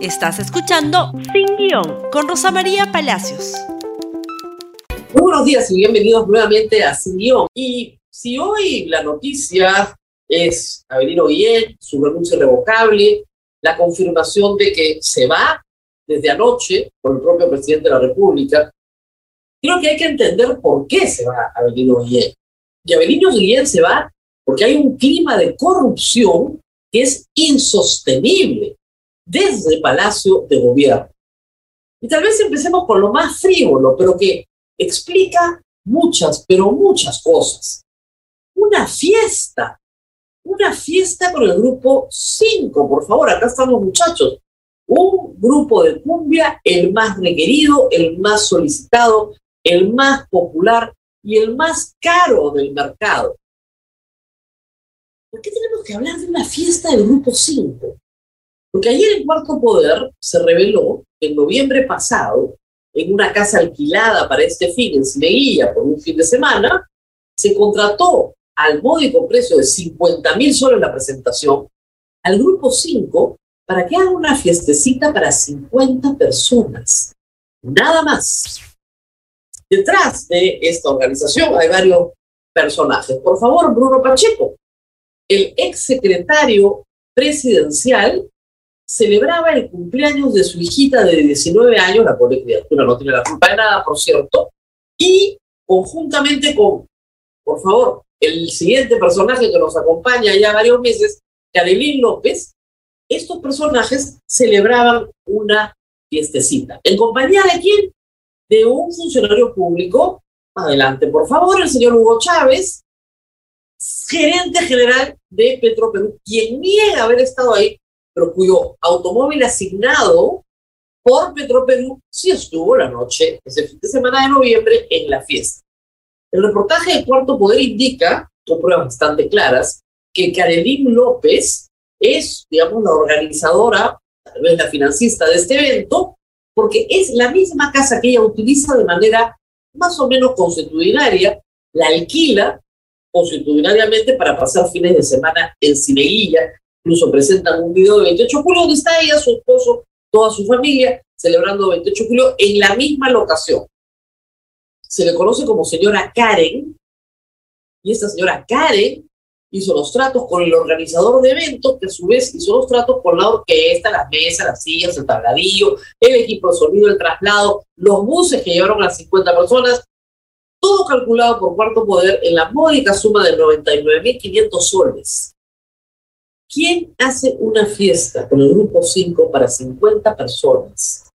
Estás escuchando Sin Guión con Rosa María Palacios. Muy buenos días y bienvenidos nuevamente a Sin Guión. Y si hoy la noticia es Avelino Guillén, su renuncia irrevocable, la confirmación de que se va desde anoche por el propio presidente de la República, creo que hay que entender por qué se va Avelino Guillén. Y Avelino Guillén se va porque hay un clima de corrupción que es insostenible desde Palacio de Gobierno. Y tal vez empecemos con lo más frívolo, pero que explica muchas, pero muchas cosas. Una fiesta, una fiesta con el grupo 5, por favor, acá están los muchachos. Un grupo de cumbia, el más requerido, el más solicitado, el más popular y el más caro del mercado. ¿Por qué tenemos que hablar de una fiesta del grupo 5? Porque ayer en Cuarto Poder se reveló que en noviembre pasado, en una casa alquilada para este fin en Cineguilla por un fin de semana, se contrató al módico precio de 50 mil soles la presentación al grupo 5 para que haga una fiestecita para 50 personas. Nada más. Detrás de esta organización hay varios personajes. Por favor, Bruno Pacheco, el ex secretario presidencial celebraba el cumpleaños de su hijita de 19 años, la pobre criatura no tiene la culpa de nada, por cierto, y conjuntamente con, por favor, el siguiente personaje que nos acompaña ya varios meses, Karelín López, estos personajes celebraban una fiestecita. ¿En compañía de quién? De un funcionario público. Adelante, por favor, el señor Hugo Chávez, gerente general de Petroperú, quien niega haber estado ahí pero cuyo automóvil asignado por Petroperú sí estuvo la noche, ese fin de semana de noviembre, en la fiesta. El reportaje de Cuarto Poder indica, con pruebas bastante claras, que Karelín López es, digamos, la organizadora, tal vez la financista de este evento, porque es la misma casa que ella utiliza de manera más o menos consuetudinaria, la alquila consuetudinariamente para pasar fines de semana en Cineguilla, Incluso presentan un video de 28 de julio donde está ella, su esposo, toda su familia celebrando 28 de julio en la misma locación. Se le conoce como señora Karen y esta señora Karen hizo los tratos con el organizador de eventos, que a su vez hizo los tratos con la orquesta, las mesas, las sillas, el tabladillo, el equipo de sonido, el traslado, los buses que llevaron a las 50 personas, todo calculado por cuarto poder en la módica suma de 99.500 soles. ¿Quién hace una fiesta con el grupo 5 para 50 personas?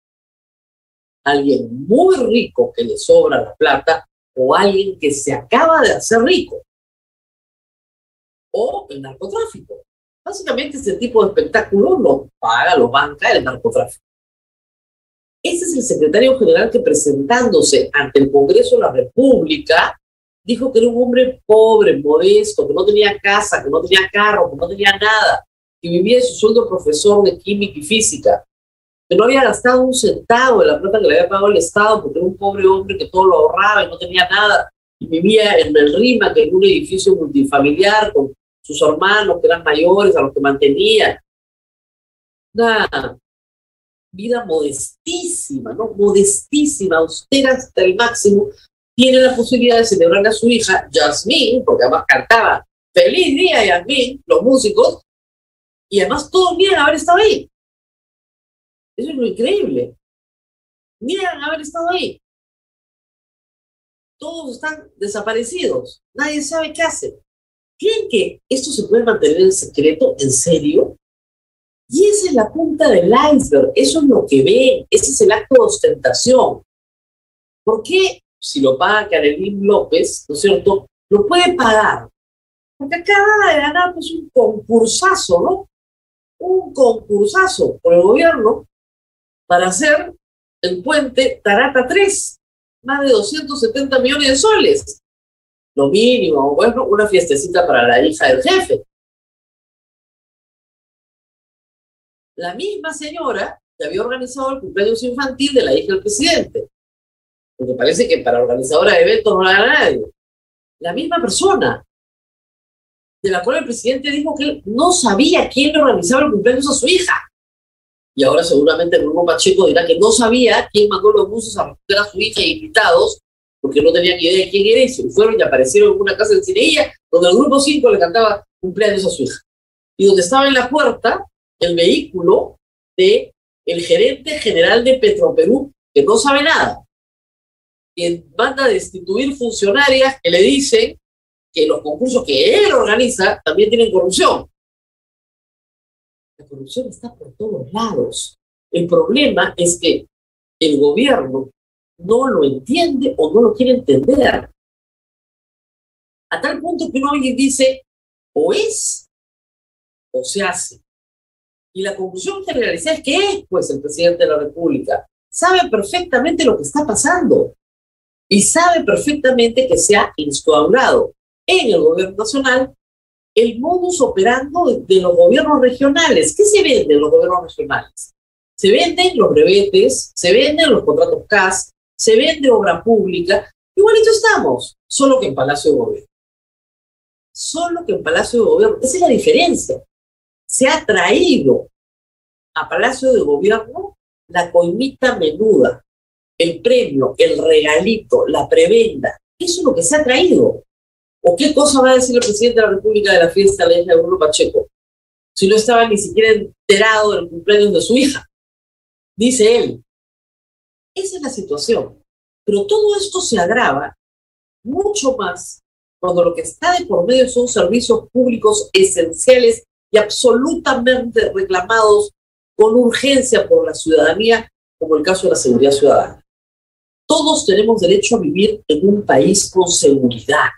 ¿Alguien muy rico que le sobra la plata o alguien que se acaba de hacer rico? ¿O el narcotráfico? Básicamente ese tipo de espectáculo lo paga, lo banca el narcotráfico. Ese es el secretario general que presentándose ante el Congreso de la República dijo que era un hombre pobre, modesto, que no tenía casa, que no tenía carro, que no tenía nada, que vivía de su sueldo profesor de química y física, que no había gastado un centavo de la plata que le había pagado el Estado porque era un pobre hombre que todo lo ahorraba y no tenía nada, y vivía en el RIMA, que en un edificio multifamiliar con sus hermanos que eran mayores, a los que mantenía. Una vida modestísima, ¿no? Modestísima, austera hasta el máximo, tiene la posibilidad de celebrarle a su hija, Jasmine, porque además cantaba Feliz Día Jasmine, los músicos, y además todos niegan haber estado ahí. Eso es lo increíble. Niegan haber estado ahí. Todos están desaparecidos. Nadie sabe qué hace. ¿Creen que esto se puede mantener en secreto? ¿En serio? Y esa es la punta del iceberg. Eso es lo que ven. Ese es el acto de ostentación. ¿Por qué si lo paga Karelín López, ¿no es cierto?, lo puede pagar. Porque acaba de ganar pues, un concursazo, ¿no? Un concursazo por el gobierno para hacer el puente Tarata 3, más de 270 millones de soles. Lo mínimo, bueno, una fiestecita para la hija del jefe. La misma señora que había organizado el cumpleaños infantil de la hija del presidente porque parece que para organizadora de eventos no la haga nadie. La misma persona, de la cual el presidente dijo que él no sabía quién le organizaba el cumpleaños a su hija. Y ahora seguramente el grupo Pacheco dirá que no sabía quién mandó los buses a recoger a su hija y invitados, porque no tenían idea de quién era, y se fueron y aparecieron en una casa de Cineilla, donde el grupo 5 le cantaba cumpleaños a su hija. Y donde estaba en la puerta el vehículo de el gerente general de Petroperú, que no sabe nada, quien manda a destituir funcionarias que le dicen que los concursos que él organiza también tienen corrupción. La corrupción está por todos lados. El problema es que el gobierno no lo entiende o no lo quiere entender. A tal punto que uno alguien dice, o es o se hace. Y la conclusión generalizada es que es, pues, el presidente de la República. Sabe perfectamente lo que está pasando y sabe perfectamente que se ha instaurado en el gobierno nacional el modus operando de, los gobiernos regionales. ¿Qué se vende en los gobiernos regionales? Se venden los brevetes, se venden los contratos CAS, se vende obra pública. Igualito estamos, solo que en Palacio de Gobierno. Solo que en Palacio de Gobierno. Esa es la diferencia. Se ha traído a Palacio de Gobierno la coimita menuda, el premio, el regalito, la prebenda. Eso es lo que se ha traído. ¿O qué cosa va a decir el presidente de la República de la fiesta de Bruno Pacheco? Si no estaba ni siquiera enterado del cumpleaños de su hija. Dice él. Esa es la situación. Pero todo esto se agrava mucho más cuando lo que está de por medio son servicios públicos esenciales y absolutamente reclamados con urgencia por la ciudadanía, como el caso de la seguridad ciudadana. Todos tenemos derecho a vivir en un país con seguridad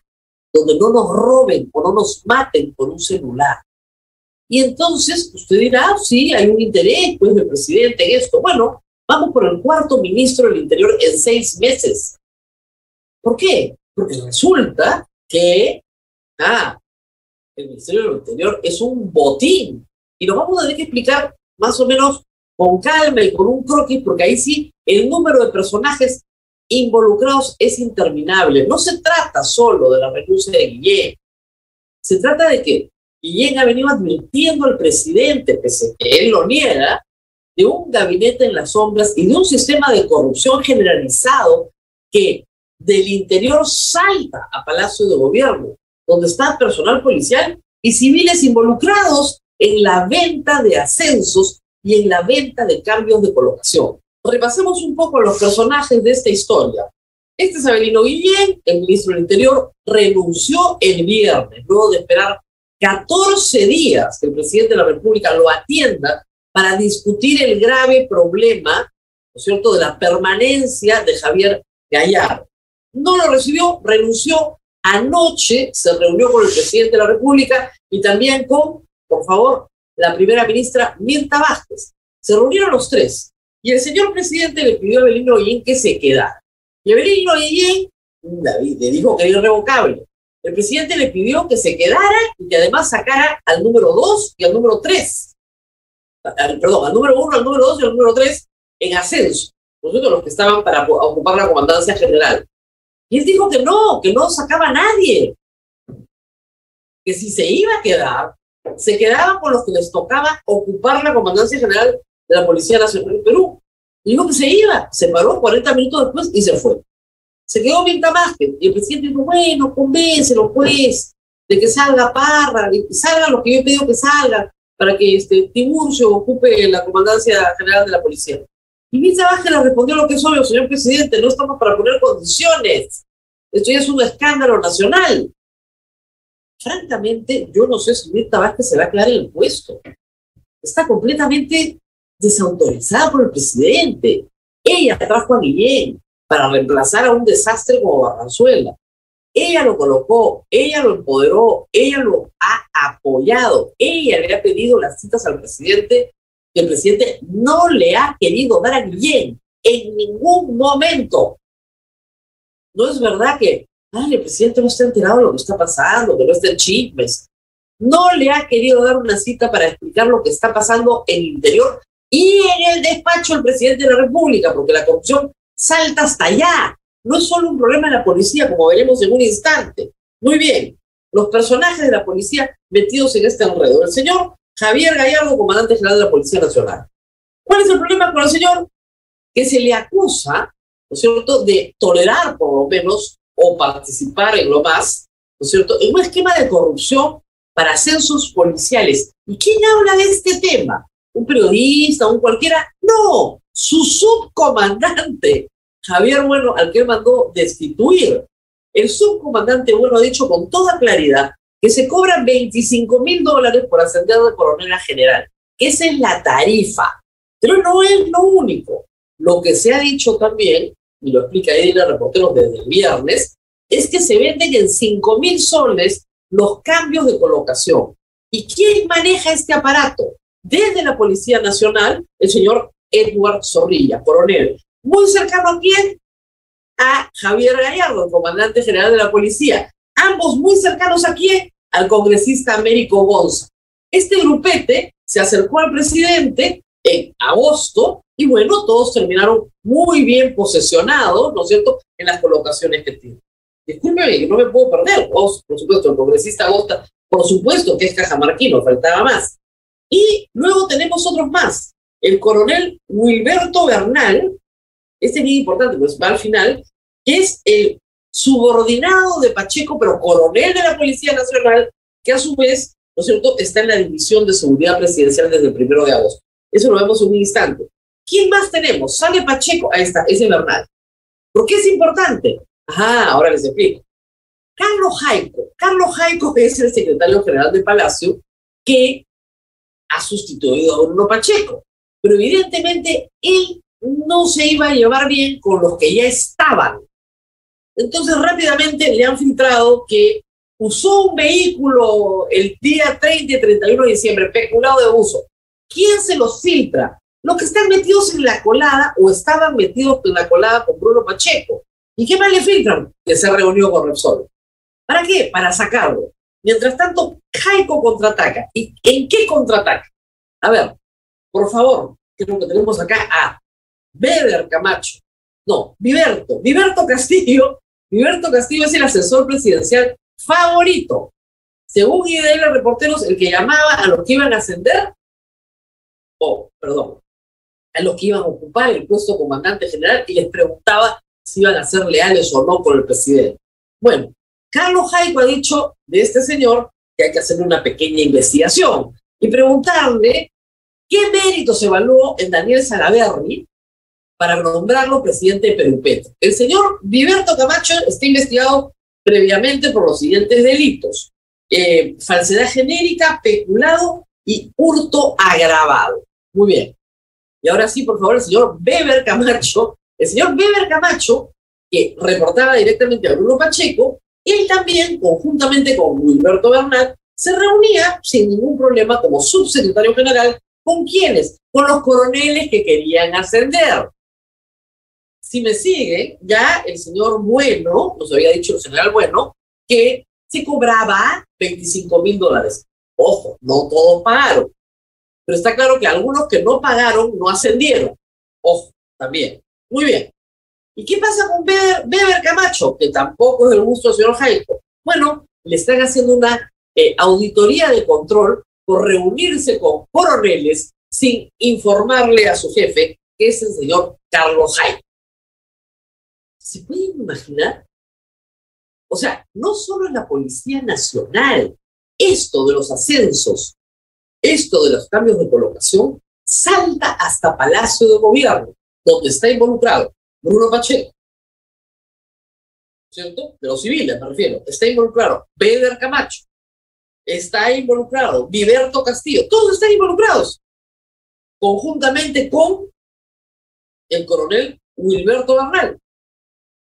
donde no nos roben o no nos maten por un celular. Y entonces usted dirá, ah, sí, hay un interés, pues, del presidente en esto. Bueno, vamos por el cuarto ministro del Interior en seis meses. ¿Por qué? Porque resulta que, ah, el Ministerio del Interior es un botín. Y lo vamos a tener que explicar más o menos con calma y con un croquis, porque ahí sí el número de personajes involucrados es interminable. No se trata solo de la renuncia de Guillén. Se trata de que Guillén ha venido advirtiendo al presidente, pese a que él lo niega, de un gabinete en las sombras y de un sistema de corrupción generalizado que del interior salta a Palacio de Gobierno, donde está personal policial y civiles involucrados en la venta de ascensos y en la venta de cambios de colocación repasemos un poco los personajes de esta historia. Este es Guillén, el ministro del Interior, renunció el viernes, luego de esperar 14 días que el presidente de la República lo atienda para discutir el grave problema, ¿no es cierto?, de la permanencia de Javier Gallardo. No lo recibió, renunció. Anoche se reunió con el presidente de la República y también con, por favor, la primera ministra Mirta Vázquez. Se reunieron los tres y el señor presidente le pidió a Belino Guillén que se quedara. Y Belino Guillén le dijo que era irrevocable. El presidente le pidió que se quedara y que además sacara al número 2 y al número 3. Perdón, al número 1, al número 2 y al número 3 en ascenso. Nosotros los que estaban para ocupar la comandancia general. Y él dijo que no, que no sacaba a nadie. Que si se iba a quedar, se quedaba con los que les tocaba ocupar la comandancia general de la Policía Nacional de Perú. Dijo que se iba, se paró 40 minutos después y se fue. Se quedó bien Vázquez y el presidente dijo, bueno, convéncelo pues, de que salga Parra, que salga lo que yo he pedido que salga, para que este, Tiburcio ocupe la comandancia general de la policía. Y Mirta Vázquez le respondió lo que es obvio, señor presidente, no estamos para poner condiciones. Esto ya es un escándalo nacional. Francamente, yo no sé si Mirta Vázquez se va a quedar en el puesto. Está completamente desautorizada por el presidente. Ella trajo a Guillén para reemplazar a un desastre como Barranzuela. Ella lo colocó, ella lo empoderó, ella lo ha apoyado, ella le ha pedido las citas al presidente el presidente no le ha querido dar a Guillén en ningún momento. No es verdad que Ay, el presidente no está enterado de lo que está pasando, que no está en chismes. No le ha querido dar una cita para explicar lo que está pasando en el interior y en el despacho del presidente de la República, porque la corrupción salta hasta allá. No es solo un problema de la policía, como veremos en un instante. Muy bien, los personajes de la policía metidos en este enredo. El señor Javier Gallardo, comandante general de la Policía Nacional. ¿Cuál es el problema con el señor? Que se le acusa, ¿no es cierto?, de tolerar por lo menos o participar en lo más, ¿no es cierto?, en un esquema de corrupción para ascensos policiales. ¿Y quién habla de este tema? ¿Un periodista, un cualquiera? No, su subcomandante, Javier Bueno, al que mandó destituir. El subcomandante Bueno ha dicho con toda claridad que se cobran 25 mil dólares por ascender de coronel a general. Esa es la tarifa. Pero no es lo único. Lo que se ha dicho también, y lo explica Edina Reportero desde el viernes, es que se venden en 5 mil soles los cambios de colocación. ¿Y quién maneja este aparato? Desde la Policía Nacional, el señor Edward Zorrilla, coronel. Muy cercano a quién? A Javier Gallardo, el comandante general de la policía. Ambos muy cercanos a quién? Al congresista Américo Gonza. Este grupete se acercó al presidente en agosto y bueno, todos terminaron muy bien posesionados, ¿no es cierto?, en las colocaciones que tienen. Discúlpeme, no me puedo perder. Por supuesto, el congresista Agosta, por supuesto que es cajamarquino, faltaba más. Y luego tenemos otros más. El coronel Wilberto Bernal, este es muy importante, pues va al final, que es el subordinado de Pacheco, pero coronel de la Policía Nacional, que a su vez, ¿no es cierto?, está en la División de Seguridad Presidencial desde el primero de agosto. Eso lo vemos en un instante. ¿Quién más tenemos? Sale Pacheco, ahí está, ese Bernal. ¿Por qué es importante? Ajá, ahora les explico. Carlos Jaico. Carlos Jaico es el secretario general de Palacio que ha sustituido a Bruno Pacheco. Pero evidentemente él no se iba a llevar bien con los que ya estaban. Entonces rápidamente le han filtrado que usó un vehículo el día 30 y 31 de diciembre, peculado de uso. ¿Quién se los filtra? Los que están metidos en la colada o estaban metidos en la colada con Bruno Pacheco. ¿Y qué más le filtran? Que se reunió con Repsol. ¿Para qué? Para sacarlo. Mientras tanto, Jaico contraataca. ¿Y en qué contraataca? A ver, por favor, que lo que tenemos acá a Beder Camacho. No, Viverto. Viverto Castillo. Viverto Castillo es el asesor presidencial favorito. Según IDL Reporteros, el que llamaba a los que iban a ascender, o, oh, perdón, a los que iban a ocupar el puesto de comandante general y les preguntaba si iban a ser leales o no con el presidente. Bueno, Carlos Jaico ha dicho de este señor que hay que hacer una pequeña investigación y preguntarle qué méritos evaluó en Daniel Salaverri para nombrarlo presidente de Perú El señor Viverto Camacho está investigado previamente por los siguientes delitos. Eh, falsedad genérica, peculado y hurto agravado. Muy bien. Y ahora sí, por favor, el señor Weber Camacho el señor Weber Camacho, que reportaba directamente a Bruno Pacheco, él también, conjuntamente con Wilberto Bernal, se reunía sin ningún problema como subsecretario general con quienes, con los coroneles que querían ascender. Si me sigue, ya el señor Bueno, nos había dicho el general Bueno, que se cobraba 25 mil dólares. Ojo, no todos pagaron. Pero está claro que algunos que no pagaron no ascendieron. Ojo, también. Muy bien. ¿Y qué pasa con Beber, Camacho, que tampoco es del gusto del señor Jaico? Bueno, le están haciendo una eh, auditoría de control por reunirse con coroneles sin informarle a su jefe, que es el señor Carlos Jaico. ¿Se pueden imaginar? O sea, no solo en la Policía Nacional, esto de los ascensos, esto de los cambios de colocación, salta hasta Palacio de Gobierno donde está involucrado Bruno Pacheco, ¿cierto? De los civiles, me refiero. Está involucrado Beder Camacho, está involucrado Viverto Castillo, todos están involucrados, conjuntamente con el coronel Wilberto Barral.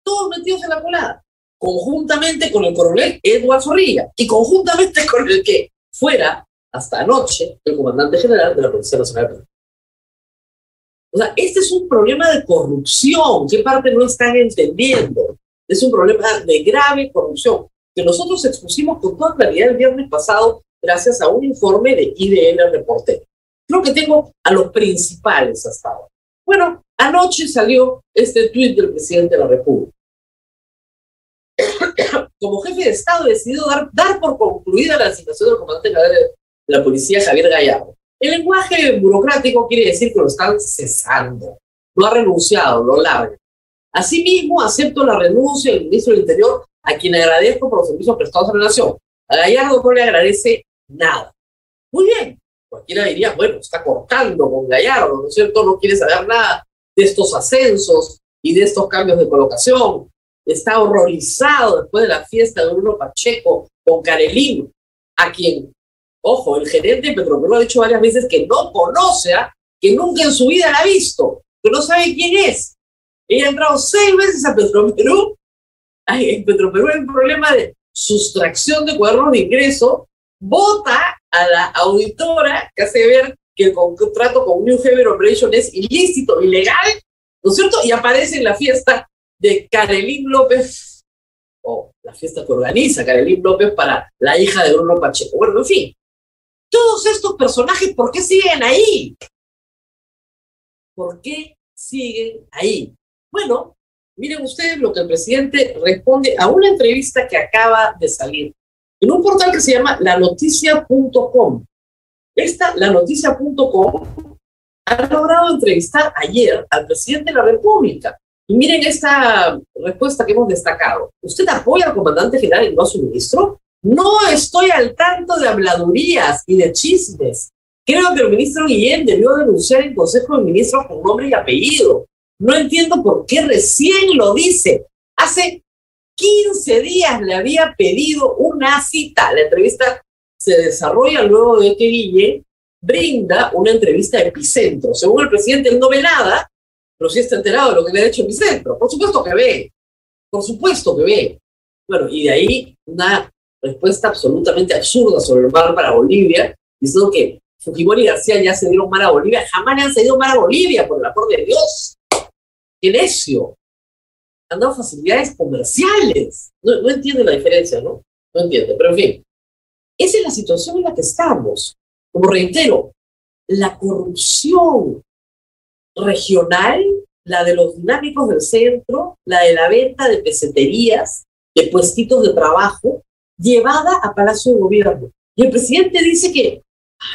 Todos metidos en la colada, conjuntamente con el coronel Edward Zorrilla y conjuntamente con el que fuera hasta anoche el comandante general de la Policía Nacional o sea, este es un problema de corrupción. ¿Qué parte no están entendiendo? Es un problema de grave corrupción que nosotros expusimos con toda claridad el viernes pasado gracias a un informe de IDN Reportero. Creo que tengo a los principales hasta ahora. Bueno, anoche salió este tuit del presidente de la República. Como jefe de Estado decidió dar, dar por concluida la asignación del comandante de la policía Javier Gallardo El lenguaje burocrático quiere decir que lo están cesando, no ha renunciado, lo larga. Asimismo, acepto la renuncia del ministro del Interior, a quien agradezco por los servicios prestados a la nación. A Gallardo no le agradece nada. Muy bien, cualquiera diría, bueno, está cortando con Gallardo, ¿no es cierto? No quiere saber nada de estos ascensos y de estos cambios de colocación. Está horrorizado después de la fiesta de Bruno Pacheco con Carelín, a quien, ojo, el gerente de Petroperú ha dicho varias veces que no conoce, que nunca en su vida la ha visto, que no sabe quién es. Ella ha entrado seis veces a Petroperú. En Petroperú hay un problema de sustracción de cuadernos de ingreso. Vota a la auditora que hace ver que el contrato con New Haven Operation es ilícito, ilegal, ¿no es cierto? Y aparece en la fiesta de Carolín López, o la fiesta que organiza Carolín López para la hija de Bruno Pacheco. Bueno, en fin, todos estos personajes, ¿por qué siguen ahí? ¿Por qué siguen ahí? Bueno, miren ustedes lo que el presidente responde a una entrevista que acaba de salir en un portal que se llama lanoticia.com. Esta, lanoticia.com, ha logrado entrevistar ayer al presidente de la República. Y miren esta respuesta que hemos destacado. ¿Usted apoya al comandante general y no a su ministro? No estoy al tanto de habladurías y de chismes. Creo que el ministro Guillén debió denunciar en Consejo de Ministros con nombre y apellido. No entiendo por qué recién lo dice. Hace 15 días le había pedido una cita. La entrevista se desarrolla luego de que Guille brinda una entrevista a Epicentro. Según el presidente, él no ve nada, pero sí está enterado de lo que le ha hecho Epicentro. Por supuesto que ve. Por supuesto que ve. Bueno, y de ahí una respuesta absolutamente absurda sobre el mar para Bolivia, diciendo que Fujimori y García ya se dieron mar a Bolivia. Jamás le han cedido mar a Bolivia, por el amor de Dios qué necio. Han dado facilidades comerciales. No, no entiende la diferencia, ¿no? No entiende, pero en fin. Esa es la situación en la que estamos. Como reitero, la corrupción regional, la de los dinámicos del centro, la de la venta de peseterías, de puestitos de trabajo, llevada a Palacio de Gobierno. Y el presidente dice que,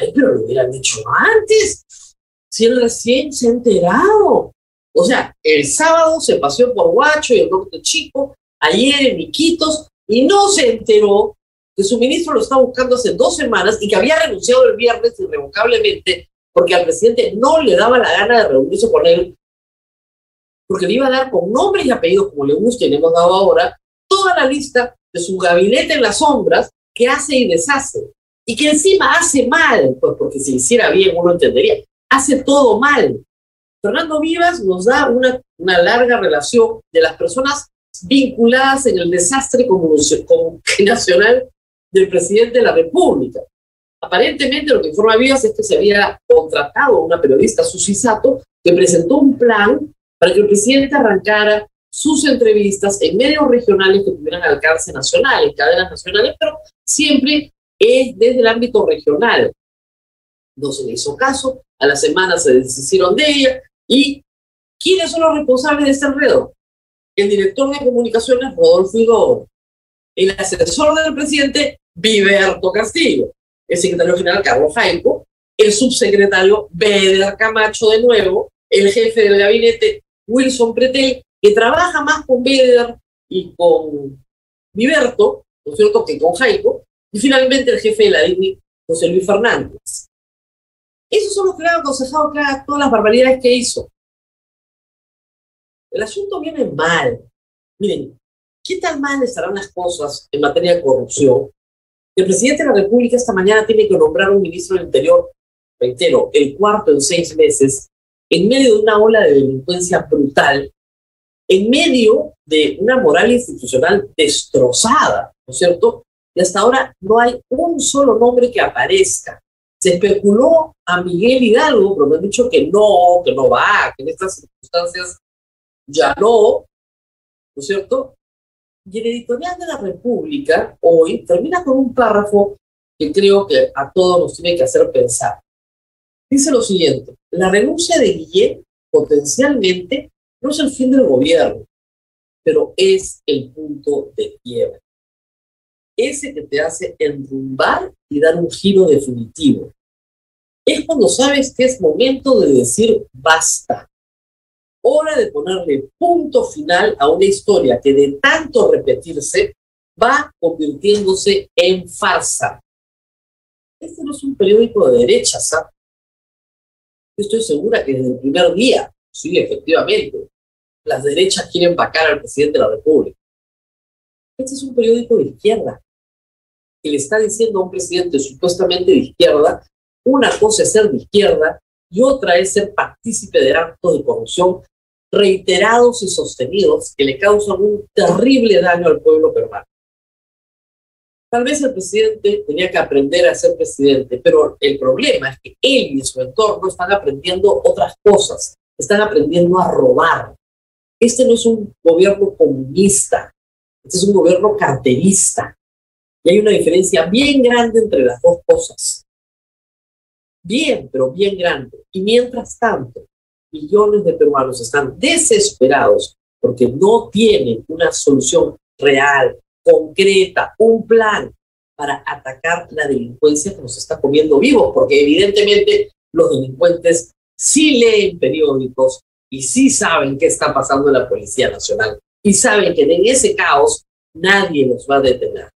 ay, pero lo hubieran dicho antes, si él recién se ha enterado. O sea, el sábado se paseó por Huacho y el norte chico, ayer en Iquitos, y no se enteró que su ministro lo está buscando hace dos semanas y que había renunciado el viernes irrevocablemente porque al presidente no le daba la gana de reunirse con él, porque le iba a dar con nombres y apellidos, como le gusta y le hemos dado ahora, toda la lista de su gabinete en las sombras que hace y deshace. Y que encima hace mal, pues porque si hiciera bien uno entendería, hace todo mal. Fernando Vivas nos da una, una larga relación de las personas vinculadas en el desastre nacional del presidente de la República. Aparentemente lo que informa Vivas es que se había contratado a una periodista, Susi Sato, que presentó un plan para que el presidente arrancara sus entrevistas en medios regionales que tuvieran alcance nacional, en cadenas nacionales, pero siempre es desde el ámbito regional. No se le hizo caso, a la semana se deshicieron de ella, ¿Y quiénes son los responsables de este enredo? El director de comunicaciones, Rodolfo Igor, el asesor del presidente, Viverto Castillo, el secretario general, Carlos Jaimpo, el subsecretario Beder Camacho de nuevo, el jefe del gabinete, Wilson Pretel, trabaja más con Beder y con Viverto, ¿no es cierto?, que con Jaimpo, y finalmente el jefe de la DINI, José Luis Fernández. Esos son los que le han aconsejado todas las barbaridades que hizo. El asunto viene mal. Miren, ¿qué tan mal estarán las cosas en materia de corrupción? El presidente de la República esta mañana tiene que nombrar un ministro del Interior, reitero, el cuarto en seis meses, en medio de una ola de delincuencia brutal, en medio de una moral institucional destrozada, ¿no es cierto? Y hasta ahora no hay un solo nombre que aparezca. Se especuló a Miguel Hidalgo, pero me han dicho que no, que no va, que en estas circunstancias ya no, ¿no es cierto? Y el editorial de la República hoy termina con un párrafo que creo que a todos nos tiene que hacer pensar. Dice lo siguiente, la renuncia de Guillén potencialmente no es el fin del gobierno, pero es el punto de quiebre. Ese que te hace enrumbar y dar un giro definitivo. es cuando sabes que es momento de decir basta. Hora de ponerle punto final a una historia que de tanto repetirse va convirtiéndose en farsa. Este no es un periódico de derecha, ¿sabes? estoy segura que desde el primer día, sí, efectivamente, las derechas quieren vacar al presidente de la República. Este es un periódico de izquierda que le está diciendo a un presidente supuestamente de izquierda, una cosa es ser de izquierda y otra es ser partícipe de actos de corrupción reiterados y sostenidos que le causan un terrible daño al pueblo peruano. Tal vez el presidente tenía que aprender a ser presidente, pero el problema es que él y su entorno están aprendiendo otras cosas, están aprendiendo a robar. Este no es un gobierno comunista, este es un gobierno carterista. Y hay una diferencia bien grande entre las dos cosas. Bien, pero bien grande. Y mientras tanto, millones de peruanos están desesperados porque no tienen una solución real, concreta, un plan para atacar la delincuencia que nos está comiendo vivos, porque evidentemente los delincuentes sí leen periódicos y sí saben qué está pasando en la Policía Nacional y saben que en ese caos nadie los va a detener.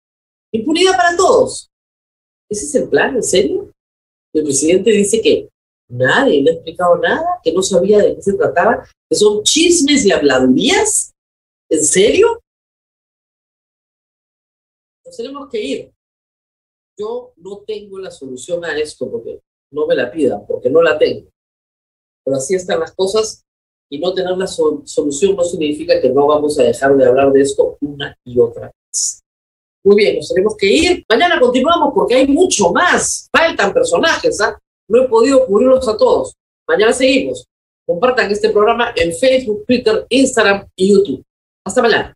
Impunidad para todos. ¿Ese es el plan? ¿En serio? El presidente dice que nadie le ha explicado nada, que no sabía de qué se trataba, que son chismes y habladurías. ¿En serio? Nos tenemos que ir. Yo no tengo la solución a esto porque no me la pidan, porque no la tengo. Pero así están las cosas y no tener la solución no significa que no vamos a dejar de hablar de esto una y otra vez. Muy bien, nos tenemos que ir. Mañana continuamos porque hay mucho más. Faltan personajes, ¿ah? No he podido cubrirlos a todos. Mañana seguimos. Compartan este programa en Facebook, Twitter, Instagram y YouTube. Hasta mañana.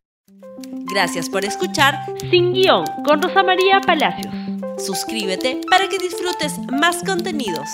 Gracias por escuchar Sin Guión con Rosa María Palacios. Suscríbete para que disfrutes más contenidos.